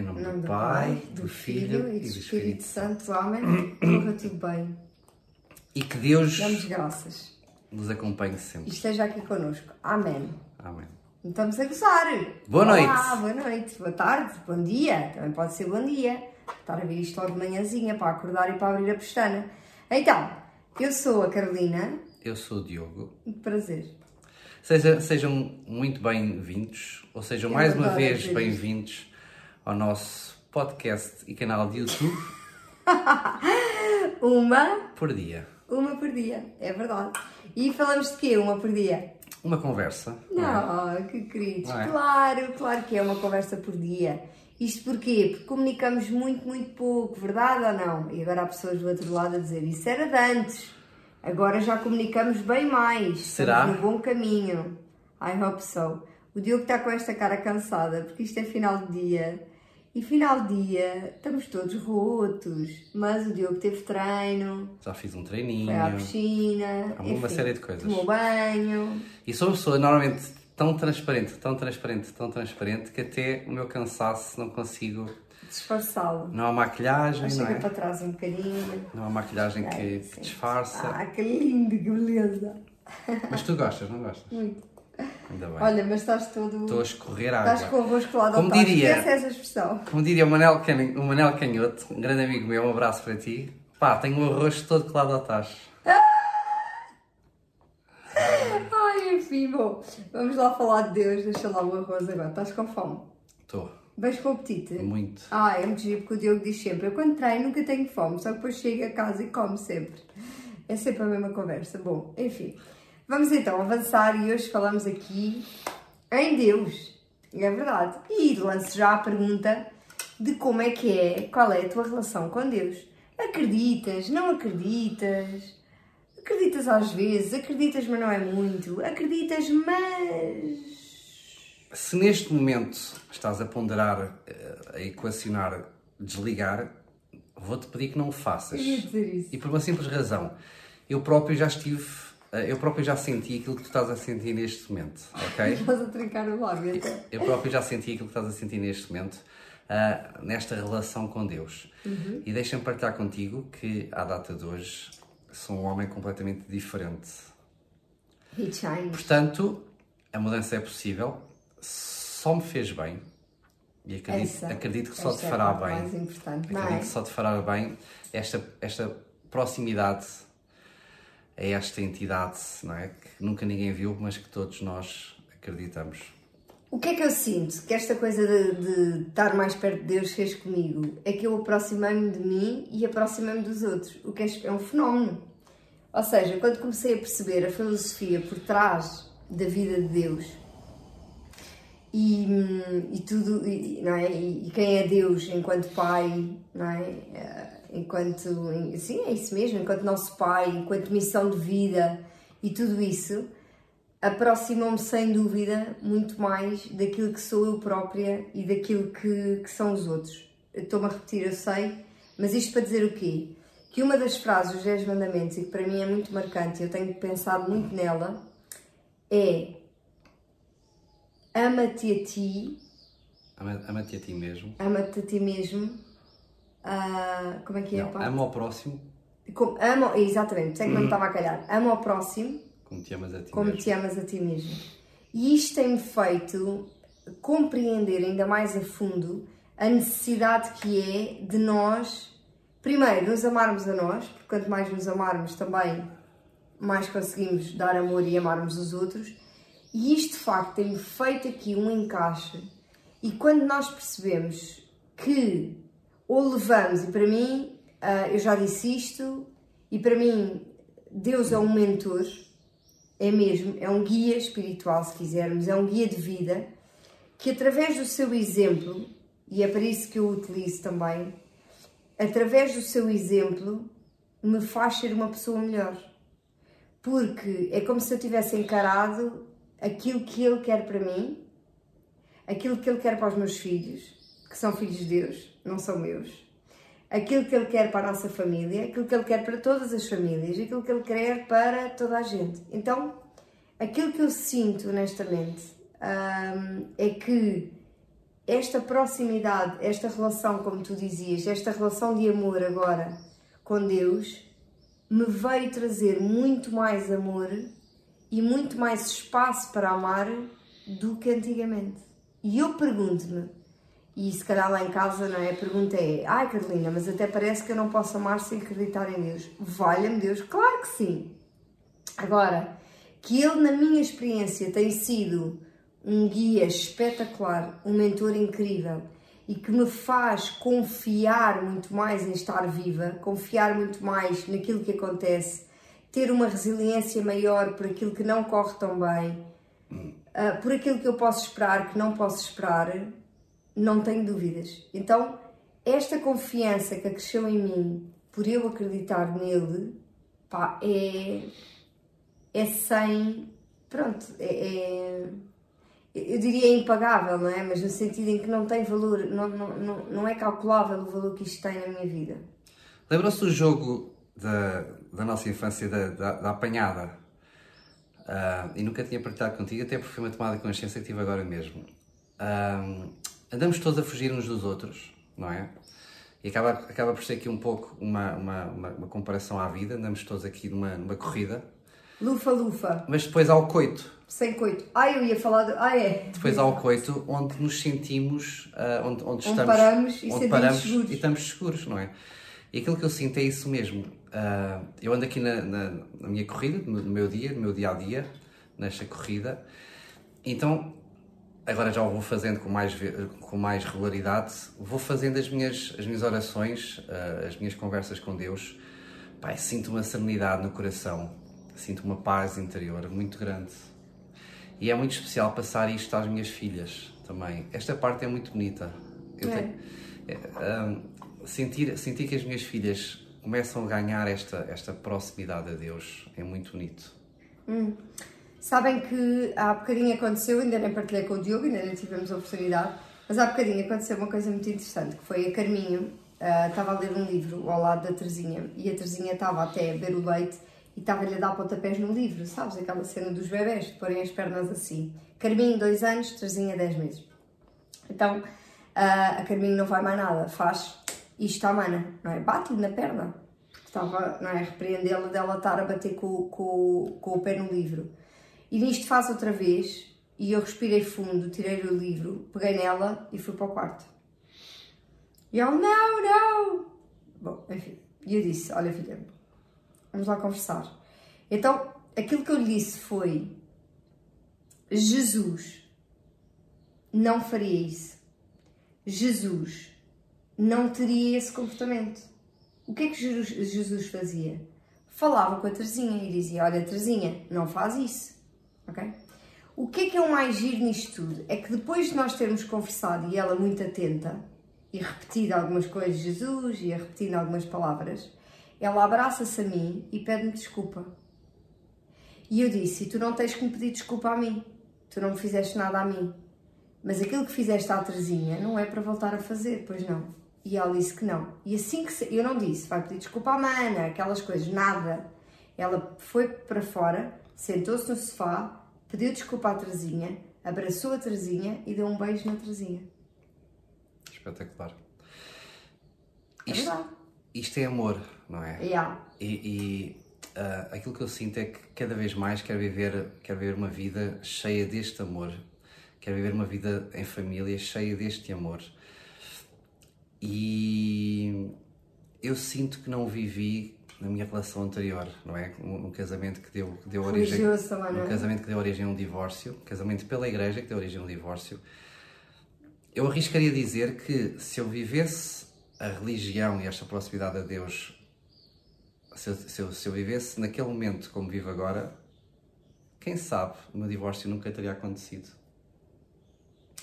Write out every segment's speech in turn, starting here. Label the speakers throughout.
Speaker 1: Em nome,
Speaker 2: Em nome
Speaker 1: do Pai, do Filho
Speaker 2: e do Espírito Santo. Amém. Corra tudo bem.
Speaker 1: E que Deus
Speaker 2: Damos graças.
Speaker 1: nos acompanhe sempre.
Speaker 2: E esteja aqui connosco. Amém.
Speaker 1: Amém.
Speaker 2: Estamos a gozar.
Speaker 1: Boa
Speaker 2: Olá,
Speaker 1: noite.
Speaker 2: boa noite, boa tarde, bom dia. Também pode ser bom dia. Estar a ver isto logo de manhãzinha para acordar e para abrir a pestana. Então, eu sou a Carolina.
Speaker 1: Eu sou o Diogo.
Speaker 2: Prazer.
Speaker 1: Seja- sejam muito bem-vindos, ou sejam
Speaker 2: Eu
Speaker 1: mais uma vez bem-vindos ao nosso podcast e canal de YouTube
Speaker 2: Uma,
Speaker 1: por dia.
Speaker 2: uma por dia. É verdade. E falamos de quê? Uma por dia?
Speaker 1: Uma conversa. não é?
Speaker 2: Não, que queridos.
Speaker 1: É?
Speaker 2: Claro, claro que é uma conversa por dia. Isto porquê? Porque comunicamos muito, muito pouco, verdade ou não? E agora há pessoas do outro lado a dizer isso era de antes. Agora já comunicamos bem mais.
Speaker 1: Será?
Speaker 2: Estamos no bom caminho. I hope so. O Diogo está com esta cara cansada porque isto é final de dia. E final de dia estamos todos rotos. Mas o Diogo teve treino,
Speaker 1: Já fiz um treininho.
Speaker 2: foi à piscina.
Speaker 1: Há uma série de coisas.
Speaker 2: Tomou banho.
Speaker 1: E sou uma pessoa normalmente tão transparente, tão transparente, tão transparente que até o meu cansaço não consigo.
Speaker 2: Disfarçá-lo.
Speaker 1: Não há maquilhagem, não
Speaker 2: Chega
Speaker 1: é?
Speaker 2: para trás um bocadinho.
Speaker 1: Não há maquilhagem que, que disfarça.
Speaker 2: Ah, que lindo, que beleza.
Speaker 1: Mas tu gostas, não gostas?
Speaker 2: Muito.
Speaker 1: Ainda bem.
Speaker 2: Olha, mas estás todo.
Speaker 1: Estou a escorrer
Speaker 2: Estás
Speaker 1: água.
Speaker 2: com o arroz colado
Speaker 1: Como diria-
Speaker 2: Esquece essa expressão.
Speaker 1: Como diria o Manel, Can... o Manel Canhoto, um grande amigo meu, um abraço para ti. Pá, tenho o arroz todo colado ao tacho.
Speaker 2: Ai, enfim, bom. Vamos lá falar de Deus. Deixa lá o arroz agora. Estás com fome?
Speaker 1: Estou.
Speaker 2: Vais com apetite?
Speaker 1: Muito.
Speaker 2: Ah, é muito giro porque o Diogo diz sempre: Eu quando treino nunca tenho fome, só que depois chego a casa e como sempre. É sempre a mesma conversa. Bom, enfim. Vamos então avançar e hoje falamos aqui em Deus. É verdade. E lanço já a pergunta de como é que é, qual é a tua relação com Deus. Acreditas? Não acreditas? Acreditas às vezes, acreditas, mas não é muito. Acreditas, mas.
Speaker 1: Se neste momento estás a ponderar, eh, a equacionar, desligar, vou-te pedir que não o
Speaker 2: Eu
Speaker 1: faças.
Speaker 2: ia dizer isso.
Speaker 1: E por uma simples razão. Eu próprio já estive, eu próprio já senti aquilo que tu estás a sentir neste momento, ok?
Speaker 2: Estás a trincar o lábio até.
Speaker 1: Eu próprio já senti aquilo que estás a sentir neste momento, ah, nesta relação com Deus. E deixa-me partilhar contigo que, à data de hoje, sou um homem completamente diferente.
Speaker 2: He shines.
Speaker 1: Portanto, a mudança é possível, só me fez bem. E acredito,
Speaker 2: Essa-
Speaker 1: acredito que só te
Speaker 2: é
Speaker 1: fará
Speaker 2: parte
Speaker 1: bem.
Speaker 2: mais importante,
Speaker 1: Acredito
Speaker 2: é?
Speaker 1: que só te fará bem esta, esta proximidade a esta entidade, não é? Que nunca ninguém viu, mas que todos nós acreditamos.
Speaker 2: O que é que eu sinto que esta coisa de, de estar mais perto de Deus fez comigo? É que eu aproximei-me de mim e aproximei-me dos outros, o que é, é um fenómeno. Ou seja, quando comecei a perceber a filosofia por trás da vida de Deus e, hum, e tudo, e, não é? E, e quem é Deus enquanto Pai, não é? Enquanto, sim, é isso mesmo, enquanto nosso Pai, enquanto missão de vida e tudo isso, aproximam-me sem dúvida muito mais daquilo que sou eu própria e daquilo que, que são os outros. Estou-me a repetir, eu sei, mas isto para dizer o quê? Que uma das frases dos 10 mandamentos, e que para mim é muito marcante, eu tenho pensado muito nela, é ama-te a ti,
Speaker 1: Ama- Ama-te a ti mesmo.
Speaker 2: ama-te a ti mesmo, ah, como é que é?
Speaker 1: Não, ama ao próximo
Speaker 2: Como- ama, exatamente, sei que não me estava a calhar, ama ao próximo
Speaker 1: como te amas a ti
Speaker 2: como
Speaker 1: mesmo.
Speaker 2: te amas a ti mesmo. E isto tem-me feito compreender ainda mais a fundo a necessidade que é de nós, primeiro, nos amarmos a nós, porque quanto mais nos amarmos também, mais conseguimos dar amor e amarmos os outros. E isto de facto tem feito aqui um encaixe. E quando nós percebemos que ou levamos, e para mim, ah, eu já disse isto, e para mim, Deus é um mentor, é mesmo, é um guia espiritual, se quisermos, é um guia de vida, que através do seu exemplo, e é para isso que eu o utilizo também, através do seu exemplo, me faz ser uma pessoa melhor. Porque é como se eu tivesse encarado aquilo que ele quer para mim, aquilo que ele quer para os meus filhos, que são filhos de Deus, não são meus, aquilo que ele quer para a nossa família, aquilo que ele quer para todas as famílias, aquilo que ele quer para toda a gente. Então, aquilo que eu sinto honestamente hum, é que esta proximidade, esta relação, como tu dizias, esta relação de amor agora com Deus, me veio trazer muito mais amor e muito mais espaço para amar do que antigamente. E eu pergunto-me, e se calhar lá em casa, não é? A pergunta é: ai Carolina, mas até parece que eu não posso amar sem acreditar em Deus. Valha-me Deus, claro que sim. Agora, que Ele, na minha experiência, tem sido um guia espetacular, um mentor incrível e que me faz confiar muito mais em estar viva, confiar muito mais naquilo que acontece, ter uma resiliência maior por aquilo que não corre tão bem, uh, por aquilo que eu posso esperar, que não posso esperar, não tenho dúvidas. Então, esta confiança que cresceu em mim, por eu acreditar nele, pá, é, é sem. Pronto, é, é eu diria impagável, não é? Mas no sentido em que não tem valor, não, não, não, não é calculável o valor que isto tem na minha vida.
Speaker 1: Lembra-se do jogo da, da nossa infância, da, da, da apanhada? Uh, e nunca tinha partilhado contigo, até porque foi uma tomada de consciência que tive agora mesmo. Uh, andamos todos a fugir uns dos outros, não é? E acaba, acaba por ser aqui um pouco uma, uma, uma, uma comparação à vida, andamos todos aqui numa, numa corrida.
Speaker 2: Lufa-lufa.
Speaker 1: Mas depois há o coito
Speaker 2: sem coito. Ah, eu ia falar de. Ah, é.
Speaker 1: Depois há o coito onde nos sentimos, uh, onde, onde, onde, estamos.
Speaker 2: Paramos e
Speaker 1: onde paramos seguros. e estamos seguros, não é? E aquilo que eu sinto é isso mesmo. Uh, eu ando aqui na, na, na, minha corrida, no meu dia, no meu dia a dia, nesta corrida. Então, agora já o vou fazendo com mais, com mais regularidade. Vou fazendo as minhas, as minhas orações, uh, as minhas conversas com Deus. Pai, sinto uma serenidade no coração, sinto uma paz interior muito grande e é muito especial passar isto às minhas filhas também. Esta parte é muito bonita. Eu é. é, um, sentir, sentir que as minhas filhas começam a ganhar esta, esta proximidade a Deus é muito bonito.
Speaker 2: Hum. Sabem que há bocadinho aconteceu, ainda nem partilhei com o Diogo, ainda nem tivemos a oportunidade, mas há bocadinho aconteceu uma coisa muito interessante, que foi a Carminho uh, estava a ler um livro ao lado da Terezinha e a Terezinha estava até a beber o leite e estava-lhe a dar pontapés no livro, sabes? Aquela cena dos bebés, de porem as pernas assim. Carminho, dois anos, Terezinha, dez meses. Então, a Carminho não vai mais nada, faz isto à mana, não é? Bate-lhe na perna. Estava, não é? Repreendê-la dela estar a bater com, com, com o pé no livro. E nisto faz outra vez, e eu respirei fundo, tirei o livro, peguei nela e fui para o quarto. E ela, não, não! Bom, enfim, e eu disse, olha filha, Vamos lá conversar. Então, aquilo que eu lhe disse foi: Jesus não faria isso. Jesus não teria esse comportamento. O que é que Jesus fazia? Falava com a Terezinha e dizia: Olha, Terezinha, não faz isso. Ok? O que é que é o mais giro nisto tudo? É que depois de nós termos conversado e ela muito atenta e repetido algumas coisas de Jesus e a repetindo algumas palavras, ela abraça-se a mim e pede-me desculpa. E eu disse: Tu não tens que me pedir desculpa a mim. Tu não me fizeste nada a mim. Mas aquilo que fizeste à Terezinha não é para voltar a fazer, pois não. E ela disse que não. E assim que se... eu não disse, vai pedir desculpa à mana, aquelas coisas, nada. Ela foi para fora, sentou-se no sofá, pediu desculpa à Terezinha, abraçou a Terezinha e deu um beijo na Terezinha.
Speaker 1: Espetacular.
Speaker 2: É
Speaker 1: isto, isto é amor não é?
Speaker 2: Yeah.
Speaker 1: E, e uh, aquilo que eu sinto é que cada vez mais quero viver, quero viver uma vida cheia deste amor, quero viver uma vida em família cheia deste amor. E eu sinto que não vivi na minha relação anterior, não é? Um, casamento que deu, que deu origem, um casamento que deu origem a um divórcio, um casamento pela igreja que deu origem a um divórcio. Eu arriscaria dizer que se eu vivesse a religião e esta proximidade a Deus se eu, se, eu, se eu vivesse naquele momento como vivo agora, quem sabe o meu divórcio nunca teria acontecido.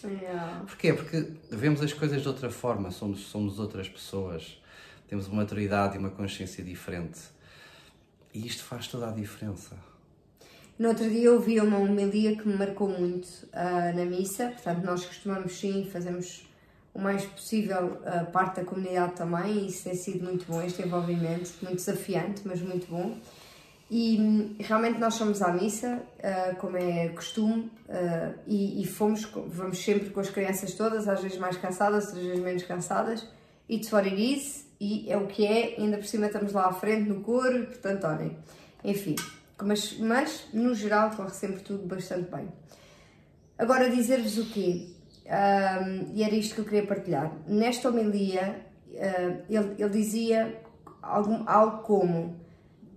Speaker 2: Yeah.
Speaker 1: Porquê? Porque vemos as coisas de outra forma, somos, somos outras pessoas, temos uma maturidade e uma consciência diferente. E isto faz toda a diferença.
Speaker 2: No outro dia ouvi uma homilia que me marcou muito uh, na missa, portanto, nós costumamos sim, fazemos o mais possível a parte da comunidade também, e isso tem sido muito bom, este envolvimento, muito desafiante, mas muito bom. E hum, realmente nós somos à missa, uh, como é costume, uh, e, e, fomos, vamos sempre com as crianças todas, às vezes mais cansadas, outras vezes menos cansadas. It's what it is, e é o que é, ainda por cima estamos lá à frente no coro, portanto, olhem, enfim. Mas, mas, no geral, corre sempre tudo bastante bem. Agora, dizer-vos o quê? Um, e era isto que eu queria partilhar. Nesta homilia, uh, ele, ele dizia algo, algo como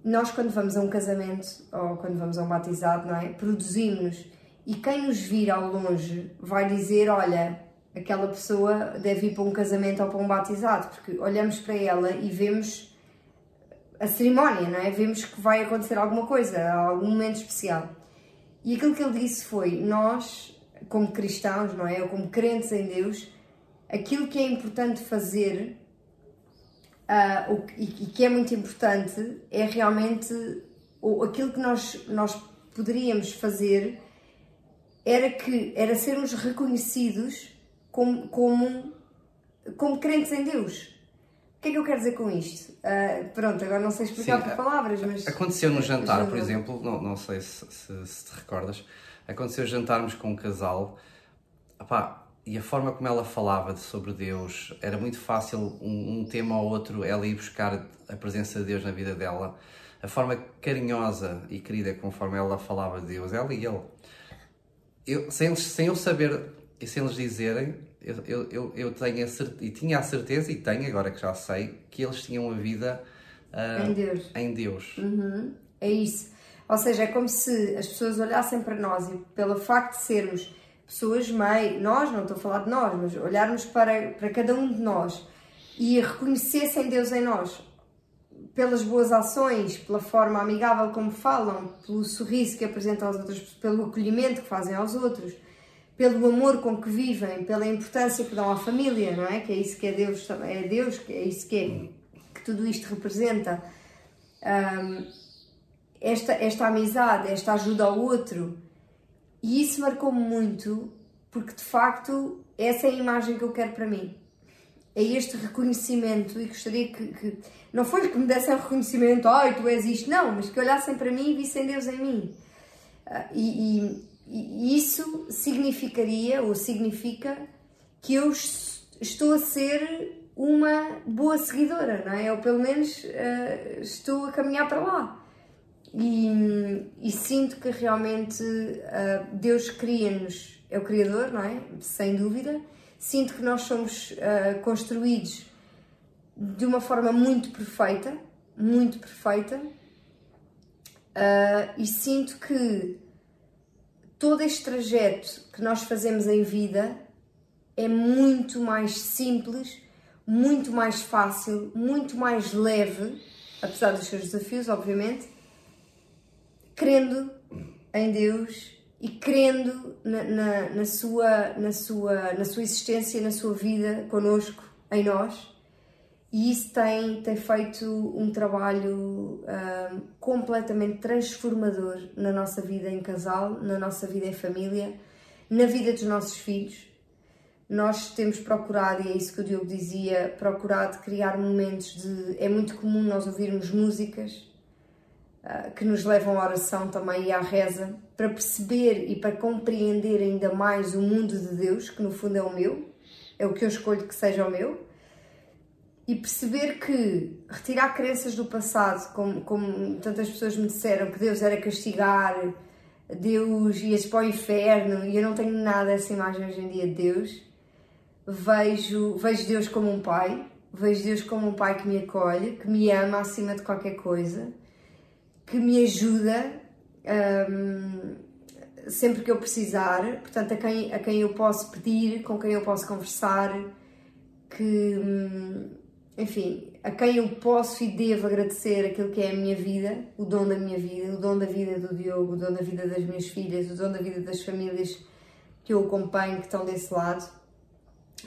Speaker 2: nós quando vamos a um casamento ou quando vamos a um batizado, não é? Produzimos e quem nos vir ao longe vai dizer, olha, aquela pessoa deve ir para um casamento ou para um batizado, porque olhamos para ela e vemos a cerimónia, não é? Vemos que vai acontecer alguma coisa, algum momento especial. E aquilo que ele disse foi, nós, como cristãos, não é? Ou como crentes em Deus, aquilo que é importante fazer uh, o, e, e, que é muito importante é realmente o, aquilo que nós, nós poderíamos fazer era que era sermos reconhecidos como, como, como crentes em Deus. O que é que eu quero dizer com isto? Uh, pronto, agora não sei explicar Sim, por palavras, mas.
Speaker 1: Aconteceu no jantar, por exemplo, não, não sei se, se, se, te recordas, aconteceu jantarmos com um casal. E a forma como ela falava sobre Deus era muito fácil um, um, tema ou outro ela ir buscar a presença de Deus na vida dela a forma carinhosa e querida conforme ela falava de Deus ela e ele eu, sem, sem eu saber e sem eles dizerem eu, eu, eu tenho a certeza, e tinha a certeza e tenho agora que já sei que eles tinham uma vida
Speaker 2: uh, em Deus,
Speaker 1: em Deus.
Speaker 2: Uhum. é isso ou seja, é como se as pessoas olhassem para nós e pelo facto de sermos pessoas meio, nós, não estou a falar de nós, mas olharmos para, para cada um de nós e reconhecessem Deus em nós pelas boas ações, pela forma amigável como falam, pelo sorriso que apresentam aos outros, pelo acolhimento que fazem aos outros, pelo amor com que vivem, pela importância que dão à família, não é? Que é isso que é Deus, é Deus, que é isso que é, que tudo isto representa. Um, esta, esta amizade, esta ajuda ao outro, e isso marcou-me muito, porque de facto essa é a imagem que eu quero para mim. É este reconhecimento e gostaria que, que não foi que me dessem reconhecimento, ai, tu és isto, não, mas que olhassem para mim e vissem Deus em mim. Uh, e, e, e, isso significaria, ou significa, que eu estou a ser uma boa seguidora, não é? Ou pelo menos uh, estou a caminhar para lá. E, e sinto que realmente uh, Deus cria-nos, é o Criador, não é? Sem dúvida. Sinto que nós somos uh, construídos de uma forma muito perfeita, muito perfeita, e sinto que todo este trajeto que nós fazemos em vida é muito mais simples, muito mais fácil, muito mais leve, apesar dos seus desafios, obviamente crendo em Deus e crendo na, na, na, sua, na, sua, na sua existência, na sua vida connosco, em nós. E isso tem, tem feito um trabalho uh, completamente transformador na nossa vida em casal, na nossa vida em família, na vida dos nossos filhos. Nós temos procurado, e é isso que o Diogo dizia, procurado criar momentos de. É muito comum nós ouvirmos músicas ah, que nos levam à oração também e à reza, para perceber e para compreender ainda mais o mundo de Deus, que no fundo é o meu, é o que eu escolho que seja o meu, e perceber que retirar crenças do passado, como, como tantas pessoas me disseram, que Deus era castigar, Deus ia-se para o inferno, e eu não tenho nada dessa imagem hoje em dia de Deus. Vejo, vejo Deus como um pai, vejo Deus como um pai que me acolhe, que me ama acima de qualquer coisa que me ajuda um, sempre que eu precisar, portanto, a quem, a quem eu posso pedir, com quem eu posso conversar, que, hum, enfim, a quem eu posso e devo agradecer aquilo que é a minha vida, o dom da minha vida, o dom da vida do Diogo, o dom da vida das minhas filhas, o dom da vida das famílias que eu acompanho, que estão desse lado.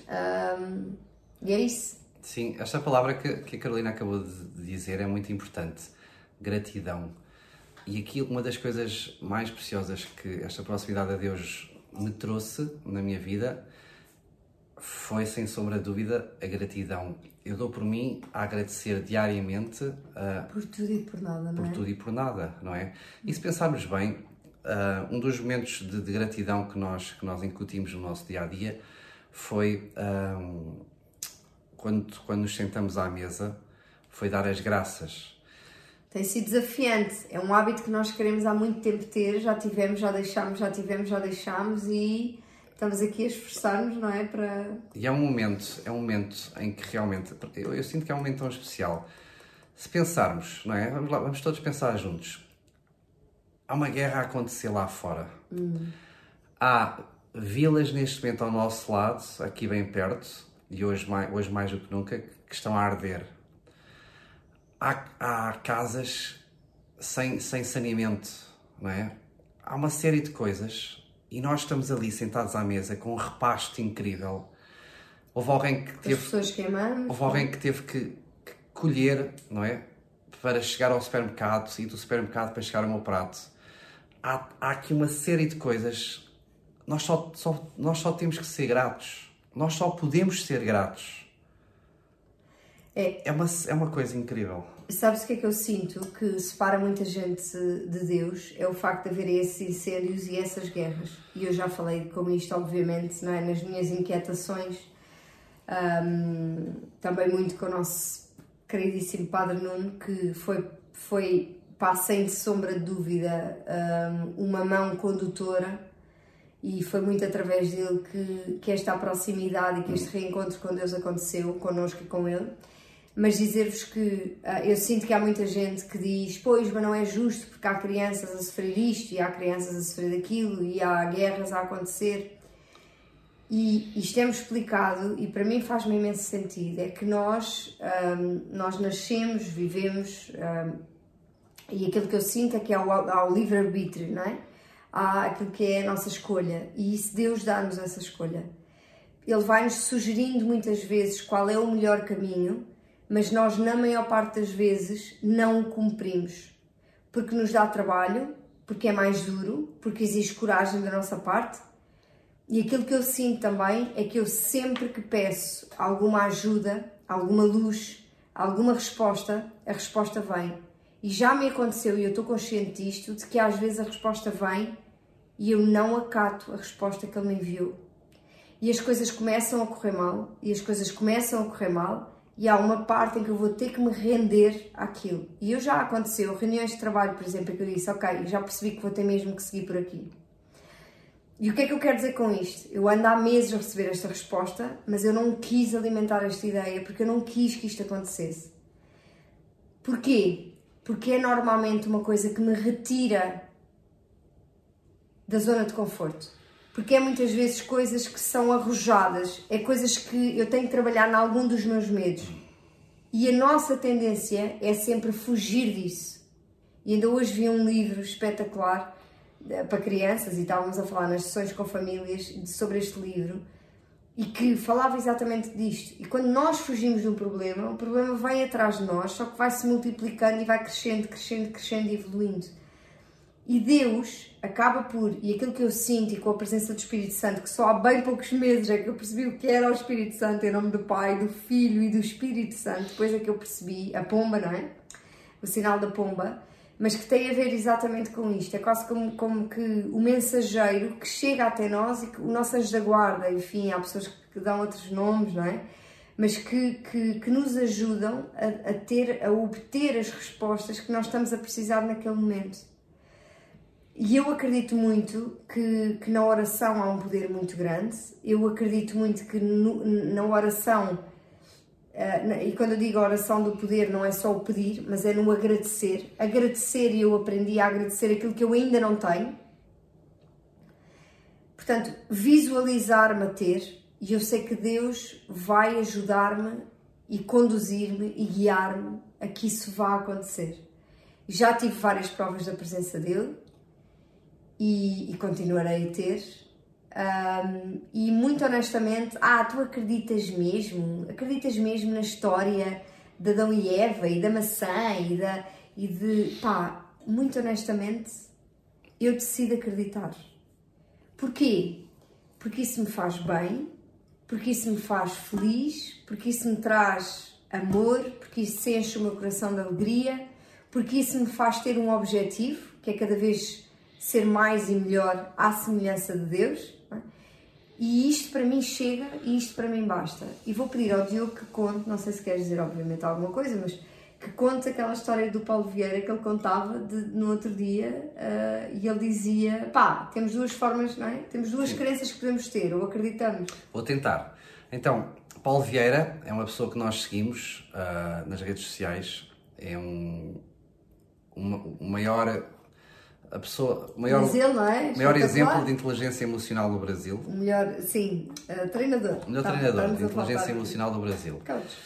Speaker 2: Um, e é isso.
Speaker 1: Sim, esta palavra que, que a Carolina acabou de dizer é muito importante gratidão. E aqui uma das coisas mais preciosas que esta proximidade a Deus me trouxe na minha vida foi sem sombra de dúvida a gratidão. Eu dou por mim a agradecer diariamente uh,
Speaker 2: por tudo e por nada, não
Speaker 1: por
Speaker 2: é?
Speaker 1: tudo e por nada, não é? E se pensarmos bem, uh, um dos momentos de, de, gratidão que nós, que nós incutimos no nosso dia a dia foi um, quando, quando nos sentamos à mesa, foi dar as graças.
Speaker 2: Tem sido desafiante, é um hábito que nós queremos há muito tempo ter, já tivemos, já deixámos, já tivemos, já deixámos e estamos aqui a esforçar-nos, não é? Para...
Speaker 1: E é um momento, é um momento em que realmente, eu, eu, sinto que é um momento tão especial. Se pensarmos, não é? Vamos lá, vamos todos pensar juntos. Há uma guerra a acontecer lá fora.
Speaker 2: Hum.
Speaker 1: Há vilas neste momento ao nosso lado, aqui bem perto, e hoje mais, hoje mais do que nunca, que estão a arder. Há, há casas sem, sem saneamento, não é? Há uma série de coisas e nós estamos ali sentados à mesa com um repasto incrível. Houve alguém que teve,
Speaker 2: As pessoas queimamos.
Speaker 1: houve alguém que teve que, que colher, não é? Para chegar ao supermercado e do supermercado para chegar ao meu prato. Há, há aqui uma série de coisas. Nós só, só, nós só temos que ser gratos. Nós só podemos ser gratos.
Speaker 2: É.
Speaker 1: É uma, é uma coisa incrível.
Speaker 2: Sabes o que é que eu sinto que separa muita gente de Deus? É o facto de haver esses incêndios e essas guerras. E eu já falei com isto, obviamente, não é? nas minhas inquietações, um, também muito com o nosso queridíssimo Padre Nuno, que foi, foi pá, sem sombra de dúvida, um, uma mão condutora e foi muito através dele que, que esta proximidade e que este reencontro com Deus aconteceu, connosco e com ele mas dizer-vos que uh, eu sinto que há muita gente que diz pois, mas não é justo porque há crianças a sofrer isto e há crianças a sofrer aquilo e há guerras a acontecer. E isto é-me explicado e para mim faz-me imenso sentido. É que nós um, nós nascemos, vivemos um, e aquilo que eu sinto é que há o, há o livre-arbítrio, não é? Há aquilo que é a nossa escolha. E isso Deus dá-nos essa escolha. Ele vai-nos sugerindo muitas vezes qual é o melhor caminho mas nós, na maior parte das vezes, não o cumprimos. Porque nos dá trabalho, porque é mais duro, porque exige coragem da nossa parte. E aquilo que eu sinto também é que eu sempre que peço alguma ajuda, alguma luz, alguma resposta, a resposta vem. E já me aconteceu, e eu estou consciente disto, de que às vezes a resposta vem e eu não acato a resposta que ele me enviou. E as coisas começam a correr mal, e as coisas começam a correr mal, e há uma parte em que eu vou ter que me render àquilo. E eu já aconteceu, reuniões de trabalho, por exemplo, em que eu disse, ok, já percebi que vou ter mesmo que seguir por aqui. E o que é que eu quero dizer com isto? Eu ando há meses a receber esta resposta, mas eu não quis alimentar esta ideia porque eu não quis que isto acontecesse. Porquê? Porque é normalmente uma coisa que me retira da zona de conforto porque é muitas vezes coisas que são arrojadas, é coisas que eu tenho que trabalhar em algum dos meus medos. E a nossa tendência é sempre fugir disso. E ainda hoje vi um livro espetacular eh, para crianças e estávamos a falar nas sessões com famílias sobre este livro e que falava exatamente disto. E quando nós fugimos de um problema, o problema vem atrás de nós, só que vai se multiplicando e vai crescendo, crescendo, crescendo e evoluindo. E Deus acaba por, e aquilo que eu sinto e com a presença do Espírito Santo, que só há bem poucos meses é que eu percebi o que era o Espírito Santo em nome do Pai, do Filho e do Espírito Santo, depois é que eu percebi a pomba, não é? O sinal da pomba, mas que tem a ver exatamente com isto. É quase como, como que o mensageiro que chega até nós e que o nosso anjo da guarda, enfim, há pessoas que dão outros nomes, não é? Mas que, que, que nos ajudam a, a ter, a obter as respostas que nós estamos a precisar naquele momento. E eu acredito muito que, que, na oração há um poder muito grande. Eu acredito muito que no, na oração, uh, e quando eu digo oração do poder, não é só o pedir, mas é no agradecer. Agradecer, e eu aprendi a agradecer aquilo que eu ainda não tenho. Portanto, visualizar-me a ter, e eu sei que Deus vai ajudar-me e conduzir-me e guiar-me a que isso vá acontecer. Já tive várias provas da presença dele e, e continuarei a ter. Um, e muito honestamente, ah, tu acreditas mesmo? Acreditas mesmo na história de Adão e Eva e da maçã e, da, e de. pá, muito honestamente, eu decido acreditar. Porquê? Porque isso me faz bem, porque isso me faz feliz, porque isso me traz amor, porque isso enche o meu coração de alegria, porque isso me faz ter um objetivo, que é cada vez ser mais e melhor à semelhança de Deus. É? E isto para mim chega e isto para mim basta. E vou pedir ao Diogo que conte, não sei se queres dizer obviamente alguma coisa, mas que conte aquela história do Paulo Vieira que ele contava de, no outro dia uh, e ele dizia, pá, temos duas formas, não é? Temos duas Sim. crenças que podemos ter, ou acreditamos.
Speaker 1: Vou tentar. Então, Paulo Vieira é uma pessoa que nós seguimos uh, nas redes sociais, é um, um, um maior a pessoa maior,
Speaker 2: Brasil, é?
Speaker 1: maior exemplo de inteligência emocional no Brasil.
Speaker 2: O melhor, sim, uh, treinador.
Speaker 1: O melhor tá, treinador de inteligência emocional do Brasil. Coach.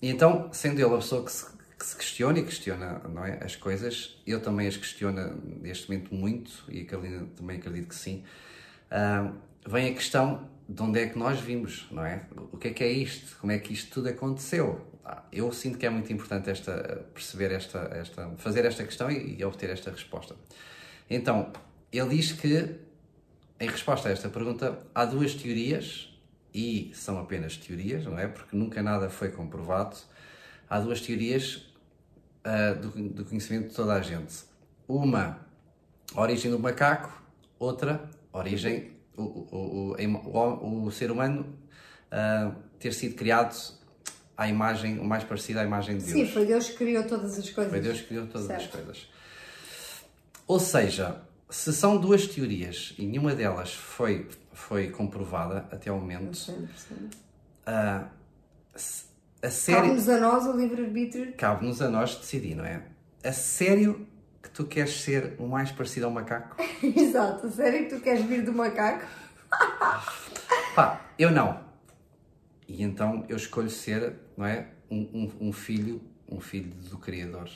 Speaker 1: E então, sendo ele a pessoa que se que se questiona e questiona não é, as coisas. Eu também as questiono neste momento muito e a Carolina também acredito que sim. Uh, vem a questão de onde é que nós vimos, não é? O que é que é isto? Como é que isto tudo aconteceu? Ah, eu sinto que é muito importante esta, perceber esta, esta, fazer esta questão e, e obter esta resposta. Então, ele diz que, em resposta a esta pergunta, há duas teorias, e são apenas teorias, não é? Porque nunca nada foi comprovado. Há duas teorias uh, do, do, conhecimento de toda a gente. Uma, a origem do macaco, outra, a origem, o, o, o, o ser humano uh, ter sido criado à imagem, o mais parecido à imagem de Deus.
Speaker 2: Sim, foi Deus que criou todas as coisas.
Speaker 1: Foi Deus que criou todas certo. as coisas. Ou seja, se são duas teorias e nenhuma delas foi, foi comprovada até ao momento, uh,
Speaker 2: a sério. Cabe-nos a nós o livre-arbítrio.
Speaker 1: Cabe-nos a nós decidir, não é? A sério que tu queres ser o mais parecido ao macaco?
Speaker 2: Exato, a sério que tu queres vir do macaco?
Speaker 1: Pá, eu não. E então eu escolho ser, não é? Um, um, um filho, um filho do Criador.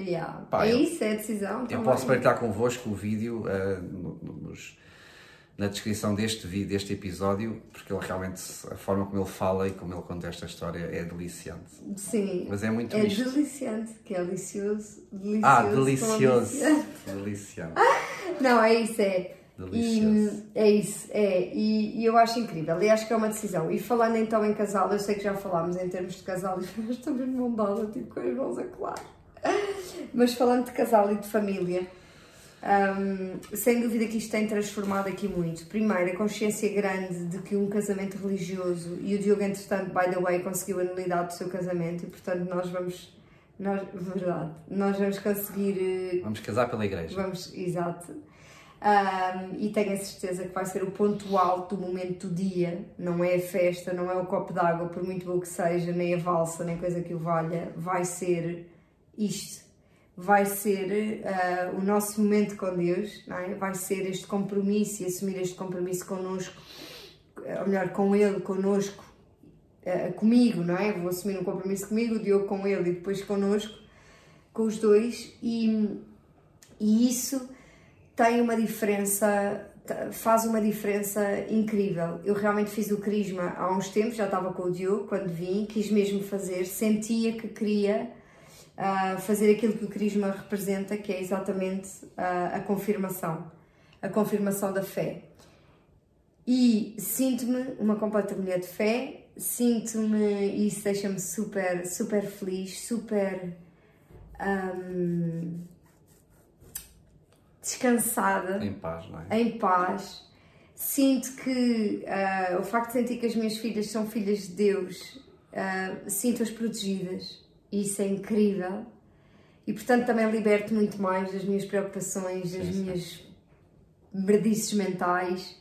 Speaker 2: Yeah. Pá, é eu, isso, é a decisão.
Speaker 1: Eu também. posso partilhar convosco o vídeo uh, nos na descrição deste vídeo, deste episódio, porque ele realmente, a forma como ele fala e como ele conta esta história é deliciante.
Speaker 2: Sim.
Speaker 1: Mas é muito
Speaker 2: É isto. deliciante, que é delicioso. delicioso
Speaker 1: ah, delicioso. Deliciante.
Speaker 2: Não, é isso, é. Delicioso. E, é isso, é. E, e, eu acho incrível. E acho que é uma decisão. E falando então em casal, eu sei que já falámos em termos de casal, mas também de mão dada, tipo, com as mãos a colar. Mas falando de casal e de família um, sem dúvida que isto tem transformado aqui muito. Primeiro, a consciência grande de que um casamento religioso, e o Diogo, entretanto, by the way, conseguiu a nulidade do seu casamento, e portanto nós vamos. Nós, verdade, nós vamos conseguir. Eh,
Speaker 1: vamos casar pela igreja.
Speaker 2: Vamos, exato. Um, e tenho a certeza que vai ser o ponto alto do momento do dia. Não é a festa, não é o copo d'água, por muito bom que seja, nem a valsa, nem coisa que o valha. Vai ser isto vai ser uh, o nosso momento com Deus, é? vai ser este compromisso e assumir este compromisso connosco, ou melhor, com Ele, connosco, uh, comigo, não é? Vou assumir um compromisso comigo, o Diogo com Ele e depois connosco, com os dois, e, e isso tem uma diferença, faz uma diferença incrível. Eu realmente fiz o Crisma há uns tempos, já estava com o Diogo quando vim, quis mesmo fazer, sentia que queria fazer aquilo que o Crisma representa, que é exatamente uh, a confirmação, a confirmação da fé. E sinto-me uma completa mulher de fé, sinto-me, e isso deixa-me super, super feliz, super um, descansada.
Speaker 1: Em paz, não é?
Speaker 2: Em paz. Sinto que uh, o facto de sentir que as minhas filhas são filhas de Deus, uh, sinto-as protegidas isso é incrível. E portanto também liberto muito mais das minhas preocupações, das sim, minhas merdices mentais,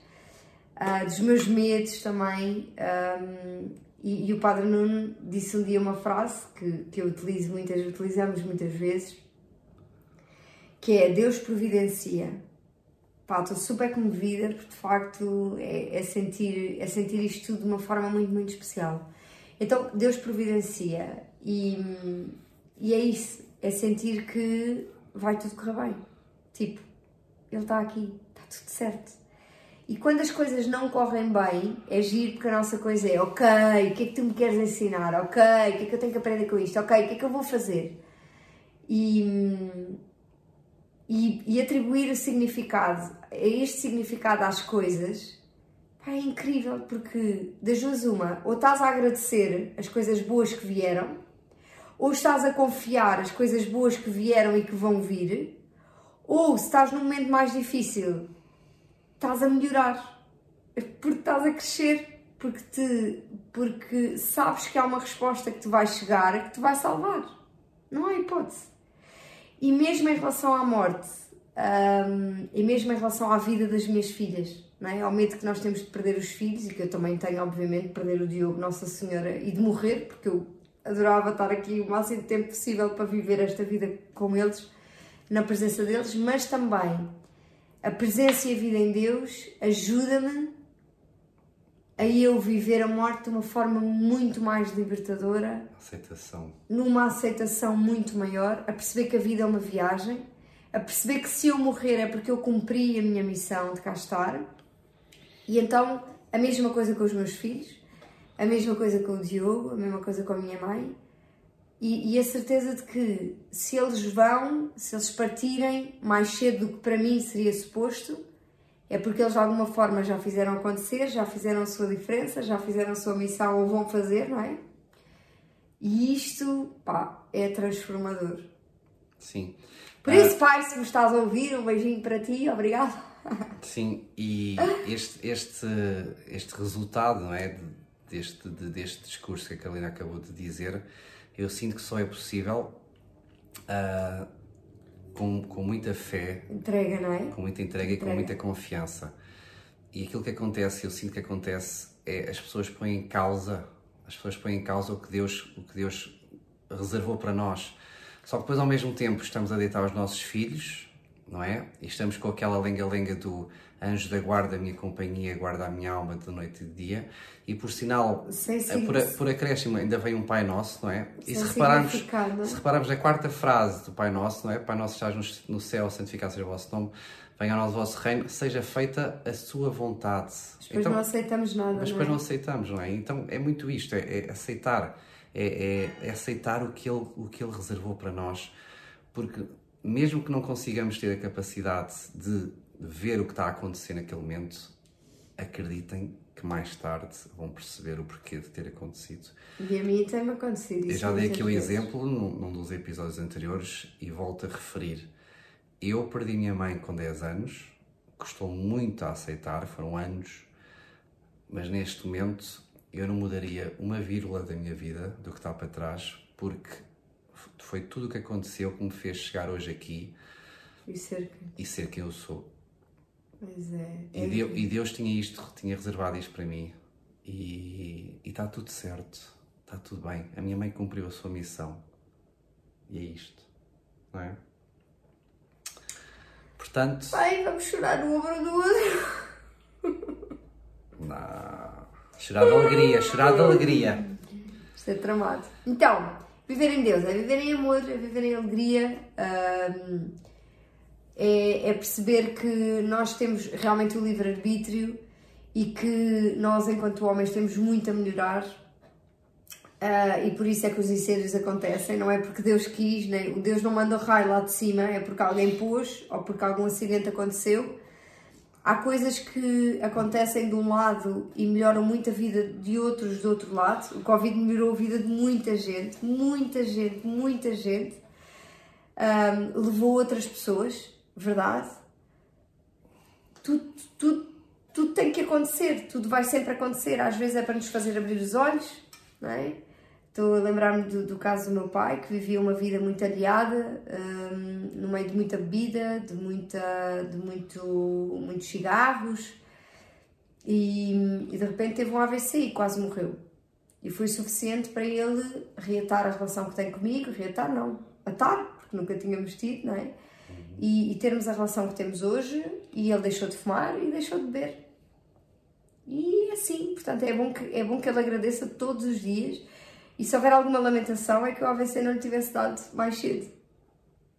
Speaker 2: uh, dos meus medos também. Um, e, e, o Padre Nuno disse um dia uma frase que, que eu utilizo muitas, utilizamos muitas vezes, que é Deus providencia. Pá, estou super comovida porque de facto é, é, sentir, é sentir isto tudo de uma forma muito, muito especial. Então, Deus providencia e, e é isso, é sentir que vai tudo correr bem. Tipo, Ele está aqui, está tudo certo. E quando as coisas não correm bem, é giro porque a nossa coisa é ok, o que é que tu me queres ensinar? Ok, o que é que eu tenho que aprender com isto? Ok, o que é que eu vou fazer? E, e, e atribuir o significado, este significado às coisas, Pá, é incrível porque das duas uma, ou estás a agradecer as coisas boas que vieram, ou estás a confiar as coisas boas que vieram e que vão vir, ou se estás num momento mais difícil, estás a melhorar, porque estás a crescer, porque, te, porque sabes que há uma resposta que te vai chegar que te vai salvar. Não há hipótese. E mesmo em relação à morte, um, e mesmo em relação à vida das minhas filhas, não é? ao medo que nós temos de perder os filhos, e que eu também tenho, obviamente, de perder o Diogo, Nossa Senhora, e de morrer, porque eu adorava estar aqui o máximo de tempo possível para viver esta vida com eles, na presença deles, mas também a presença e a vida em Deus ajuda-me a eu viver a morte de uma forma muito mais libertadora.
Speaker 1: Aceitação.
Speaker 2: Numa aceitação muito maior, a perceber que a vida é uma viagem, a perceber que se eu morrer é porque eu cumpri a minha missão de cá estar. E então, a mesma coisa com os meus filhos, a mesma coisa com o Diogo, a mesma coisa com a minha mãe. E, e a certeza de que se eles vão, se eles partirem mais cedo do que para mim seria suposto, é porque eles de alguma forma já fizeram acontecer, já fizeram a sua diferença, já fizeram a sua missão ou vão fazer, não é? E isto, pá, é transformador.
Speaker 1: Sim.
Speaker 2: Por isso, ah, pai, se me estás a ouvir, um beijinho para ti, obrigado.
Speaker 1: Sim, e este, este, este resultado, não é? Deste, deste discurso que a Carolina acabou de dizer, eu sinto que só é possível uh, com, com muita fé.
Speaker 2: Entrega, não é?
Speaker 1: Com muita entrega, entrega, e com muita confiança. E aquilo que acontece, eu sinto que acontece, é as pessoas põem em causa, as pessoas põem em causa o que Deus, o que Deus reservou para nós. Só que depois, ao mesmo tempo, estamos a deitar os nossos filhos, não é? E estamos com aquela lenga-lenga do anjo da guarda, a minha companhia, guarda a minha alma de noite e de dia. E por sinal,
Speaker 2: Sim,
Speaker 1: por, por acréscimo, ainda vem um Pai Nosso, não é? E se repararmos, se repararmos na quarta frase do Pai Nosso, não é? Pai Nosso estás no céu, santificado seja o vosso nome, venha ao vosso reino, seja feita a sua vontade.
Speaker 2: Depois então, não aceitamos nada.
Speaker 1: Mas depois não, é? não aceitamos, não é? Então é muito isto, é, é aceitar. É, é, é, aceitar o que, ele, o que Ele reservou para nós, porque mesmo que não consigamos ter a capacidade de ver o que está a acontecer naquele momento, acreditem que mais tarde vão perceber o porquê de ter acontecido.
Speaker 2: E a mim tem-me acontecido
Speaker 1: isso. Eu já dei aqui um exemplo num, num, dos episódios anteriores e volto a referir. Eu perdi minha mãe com 10 anos, custou muito a aceitar, foram anos, mas neste momento eu não mudaria uma vírgula da minha vida do que está para trás, porque foi tudo o que aconteceu que me fez chegar hoje aqui
Speaker 2: e ser,
Speaker 1: e ser quem eu sou.
Speaker 2: Pois é.
Speaker 1: E, Deus, e Deus tinha isto, tinha reservado isto para mim. E está tudo certo, está tudo bem. A minha mãe cumpriu a sua missão. E é isto, não é? Portanto.
Speaker 2: Pai, vamos chorar no ombro do outro.
Speaker 1: Não. Chorar de alegria, chorar de alegria.
Speaker 2: Isto é tramado. Então, viver em Deus é viver em amor, é viver em alegria. É, é perceber que nós temos realmente o livre-arbítrio e que nós, enquanto homens, temos muito a melhorar. Uh, e por isso é que os incêndios acontecem, não é porque Deus quis, nem o Deus não manda o raio lá de cima, é porque alguém pôs ou porque algum acidente aconteceu. Há coisas que acontecem de um lado e melhoram muito a vida de outros do outro lado. O Covid melhorou a vida de muita gente, muita gente, muita gente. Um, levou outras pessoas verdade? Tudo, tudo, tudo tem que acontecer, tudo vai sempre acontecer. Às vezes é para nos fazer abrir os olhos, não é? Estou a lembrar-me do, do, caso do meu pai, que vivia uma vida muito aliada, um, no meio de muita bebida, de, muita, de muito, muitos cigarros, e, e, de repente teve um AVC e quase morreu. E foi suficiente para ele reatar a relação que tem comigo, reatar não, atar, porque nunca tínhamos tido, não é? e, e, termos a relação que temos hoje e ele deixou de fumar e deixou de beber. E é assim, portanto, é bom que, é bom que ele agradeça todos os dias e se houver alguma lamentação é que o AVC não lhe tivesse dado mais cedo.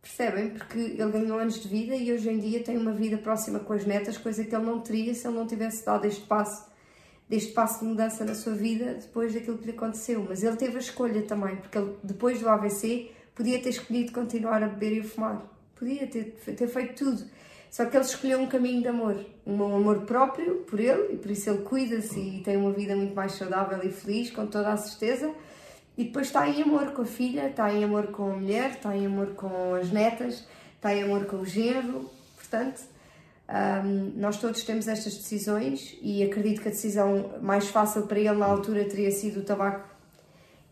Speaker 2: Percebem? Porque ele ganhou anos de vida e hoje em dia tem uma vida próxima com as netas, coisa que ele não teria se ele não tivesse dado este passo, deste passo de mudança na sua vida depois daquilo que lhe aconteceu. Mas ele teve a escolha também, porque ele, depois do AVC, podia ter escolhido continuar a beber e a fumar. Podia ter, ter feito tudo. Só que ele escolheu um caminho de amor, um amor próprio por ele, e por isso ele cuida-se e tem uma vida muito mais saudável e feliz, com toda a certeza. E depois está em amor com a filha, está em amor com a mulher, está em amor com as netas, está em amor com o genro. Portanto, um, nós todos temos estas decisões e acredito que a decisão mais fácil para ele na altura teria sido o tabaco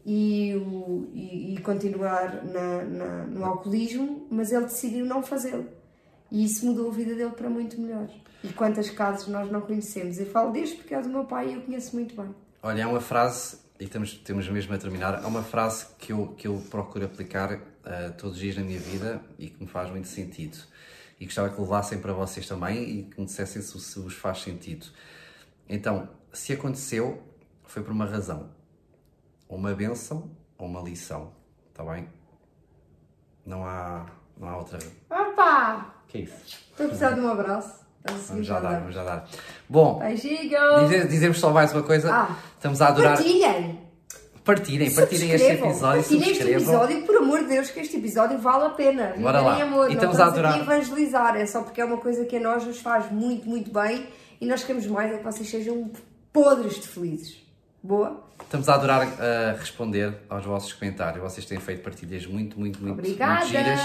Speaker 2: e, o, e, e continuar na, na, no alcoolismo, mas ele decidiu não fazê-lo. E isso mudou a vida dele para muito melhor. E quantas casos nós não conhecemos? Eu falo deste porque é do meu pai e eu conheço muito bem.
Speaker 1: Olha, é uma frase, e temos, temos mesmo a terminar, é uma frase que eu, que eu procuro aplicar uh, todos os dias na minha vida e que me faz muito sentido. E gostava que levassem para vocês também e que me dissessem se, se vos faz sentido. Então, se aconteceu, foi por uma razão uma benção ou uma lição, está bem? Não há, não há outra.
Speaker 2: Opa!
Speaker 1: Que é isso?
Speaker 2: Estou a precisar de um abraço.
Speaker 1: Vamos já dar, vamos já dar. Bom, dizer, dizemos só mais uma coisa.
Speaker 2: Ah,
Speaker 1: Estamos a adorar.
Speaker 2: Partilhem!
Speaker 1: Partilhem, partilhem este episódio.
Speaker 2: Partilhem este episódio, por amor de Deus, que este episódio vale a pena.
Speaker 1: Bora lá.
Speaker 2: Amor.
Speaker 1: E estamos a
Speaker 2: estamos a
Speaker 1: adorar.
Speaker 2: evangelizar, é só porque é uma coisa que a nós nos faz muito, muito bem e nós queremos mais é que vocês sejam podres de felizes. Boa?
Speaker 1: Estamos a adorar uh, responder aos vossos comentários. Vocês têm feito partilhas muito, muito, muito,
Speaker 2: Obrigada!
Speaker 1: muito giras.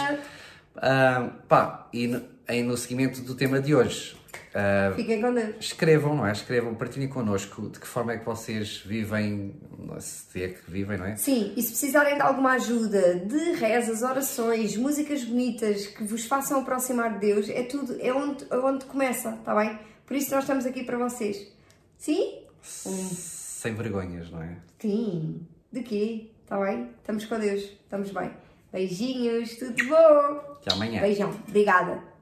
Speaker 1: Ah, pá, e no, aí no seguimento do tema de hoje, ah,
Speaker 2: Fiquem com Deus.
Speaker 1: escrevam, não é? Escrevam, partilhem connosco de que forma é que vocês vivem, se é que vivem, não é?
Speaker 2: Sim, e se precisarem de alguma ajuda, de rezas, orações, músicas bonitas que vos façam aproximar de Deus, é tudo, é onde, é onde começa, está bem? Por isso nós estamos aqui para vocês. Sim?
Speaker 1: Sem vergonhas, não é?
Speaker 2: Sim. De quê? Está bem? Estamos com Deus. Estamos bem. Beijinhos, tudo bom?
Speaker 1: Até amanhã.
Speaker 2: Beijão. Obrigada.